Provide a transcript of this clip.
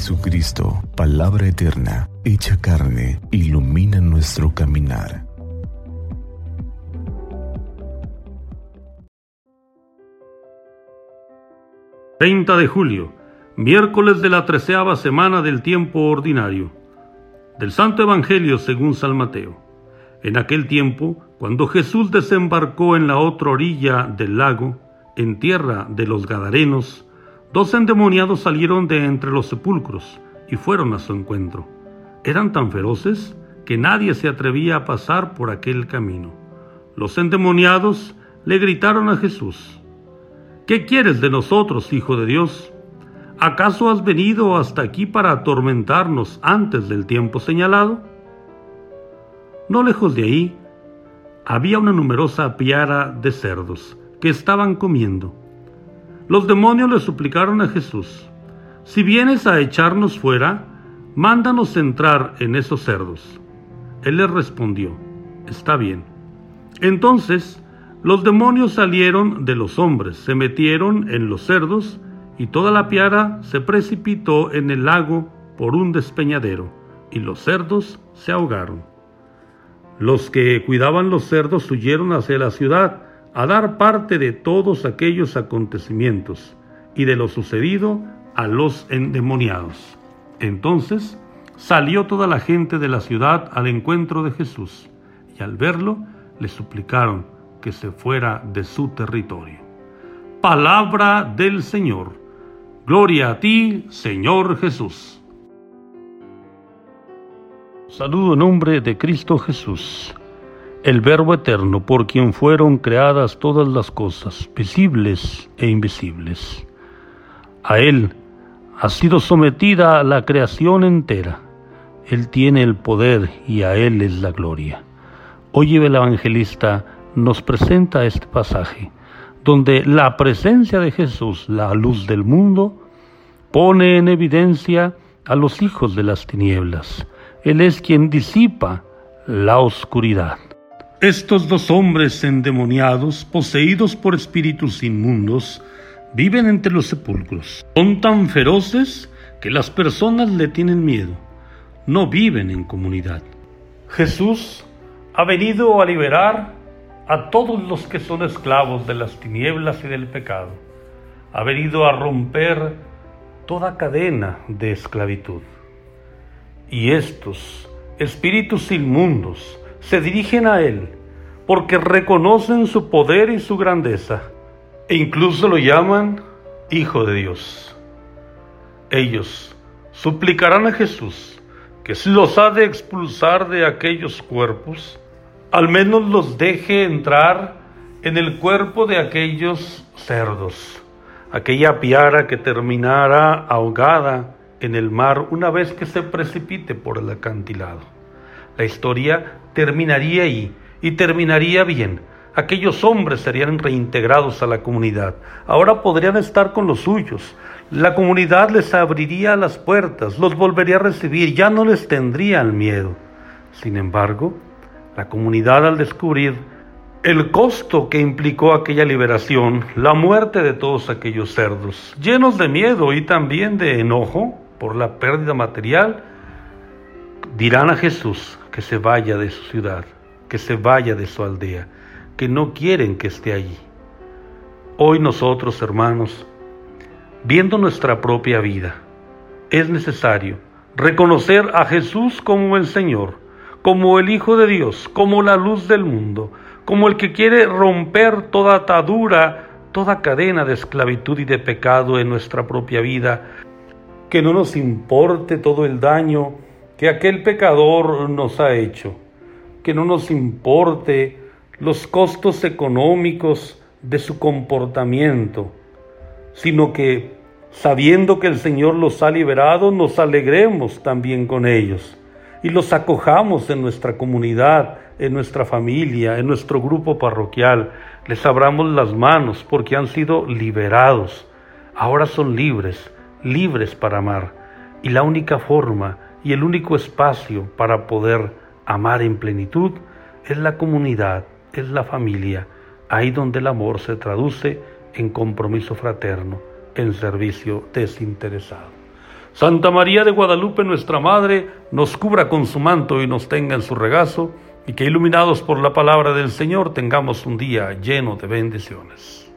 Jesucristo, palabra eterna, hecha carne, ilumina nuestro caminar. ...30 de julio, miércoles de la treceava semana del tiempo ordinario... ...del Santo Evangelio según San Mateo... En aquel tiempo, cuando Jesús desembarcó en la otra orilla del lago, en tierra de los Gadarenos, dos endemoniados salieron de entre los sepulcros y fueron a su encuentro. Eran tan feroces que nadie se atrevía a pasar por aquel camino. Los endemoniados le gritaron a Jesús, ¿Qué quieres de nosotros, Hijo de Dios? ¿Acaso has venido hasta aquí para atormentarnos antes del tiempo señalado? No lejos de ahí había una numerosa piara de cerdos que estaban comiendo. Los demonios le suplicaron a Jesús, si vienes a echarnos fuera, mándanos entrar en esos cerdos. Él les respondió, está bien. Entonces los demonios salieron de los hombres, se metieron en los cerdos, y toda la piara se precipitó en el lago por un despeñadero, y los cerdos se ahogaron. Los que cuidaban los cerdos huyeron hacia la ciudad a dar parte de todos aquellos acontecimientos y de lo sucedido a los endemoniados. Entonces salió toda la gente de la ciudad al encuentro de Jesús y al verlo le suplicaron que se fuera de su territorio. Palabra del Señor. Gloria a ti, Señor Jesús. Saludo en nombre de Cristo Jesús, el Verbo eterno, por quien fueron creadas todas las cosas, visibles e invisibles. A Él ha sido sometida la creación entera. Él tiene el poder y a Él es la gloria. Hoy el evangelista nos presenta este pasaje, donde la presencia de Jesús, la luz del mundo, pone en evidencia a los hijos de las tinieblas, él es quien disipa la oscuridad. Estos dos hombres endemoniados, poseídos por espíritus inmundos, viven entre los sepulcros. Son tan feroces que las personas le tienen miedo. No viven en comunidad. Jesús ha venido a liberar a todos los que son esclavos de las tinieblas y del pecado. Ha venido a romper toda cadena de esclavitud. Y estos espíritus inmundos se dirigen a Él porque reconocen su poder y su grandeza e incluso lo llaman Hijo de Dios. Ellos suplicarán a Jesús que si los ha de expulsar de aquellos cuerpos, al menos los deje entrar en el cuerpo de aquellos cerdos, aquella piara que terminará ahogada en el mar una vez que se precipite por el acantilado. La historia terminaría ahí y terminaría bien. Aquellos hombres serían reintegrados a la comunidad. Ahora podrían estar con los suyos. La comunidad les abriría las puertas, los volvería a recibir, ya no les tendrían miedo. Sin embargo, la comunidad al descubrir el costo que implicó aquella liberación, la muerte de todos aquellos cerdos, llenos de miedo y también de enojo, por la pérdida material, dirán a Jesús que se vaya de su ciudad, que se vaya de su aldea, que no quieren que esté allí. Hoy nosotros, hermanos, viendo nuestra propia vida, es necesario reconocer a Jesús como el Señor, como el Hijo de Dios, como la luz del mundo, como el que quiere romper toda atadura, toda cadena de esclavitud y de pecado en nuestra propia vida, que no nos importe todo el daño que aquel pecador nos ha hecho, que no nos importe los costos económicos de su comportamiento, sino que sabiendo que el Señor los ha liberado, nos alegremos también con ellos y los acojamos en nuestra comunidad, en nuestra familia, en nuestro grupo parroquial. Les abramos las manos porque han sido liberados. Ahora son libres libres para amar. Y la única forma y el único espacio para poder amar en plenitud es la comunidad, es la familia, ahí donde el amor se traduce en compromiso fraterno, en servicio desinteresado. Santa María de Guadalupe, nuestra Madre, nos cubra con su manto y nos tenga en su regazo, y que iluminados por la palabra del Señor tengamos un día lleno de bendiciones.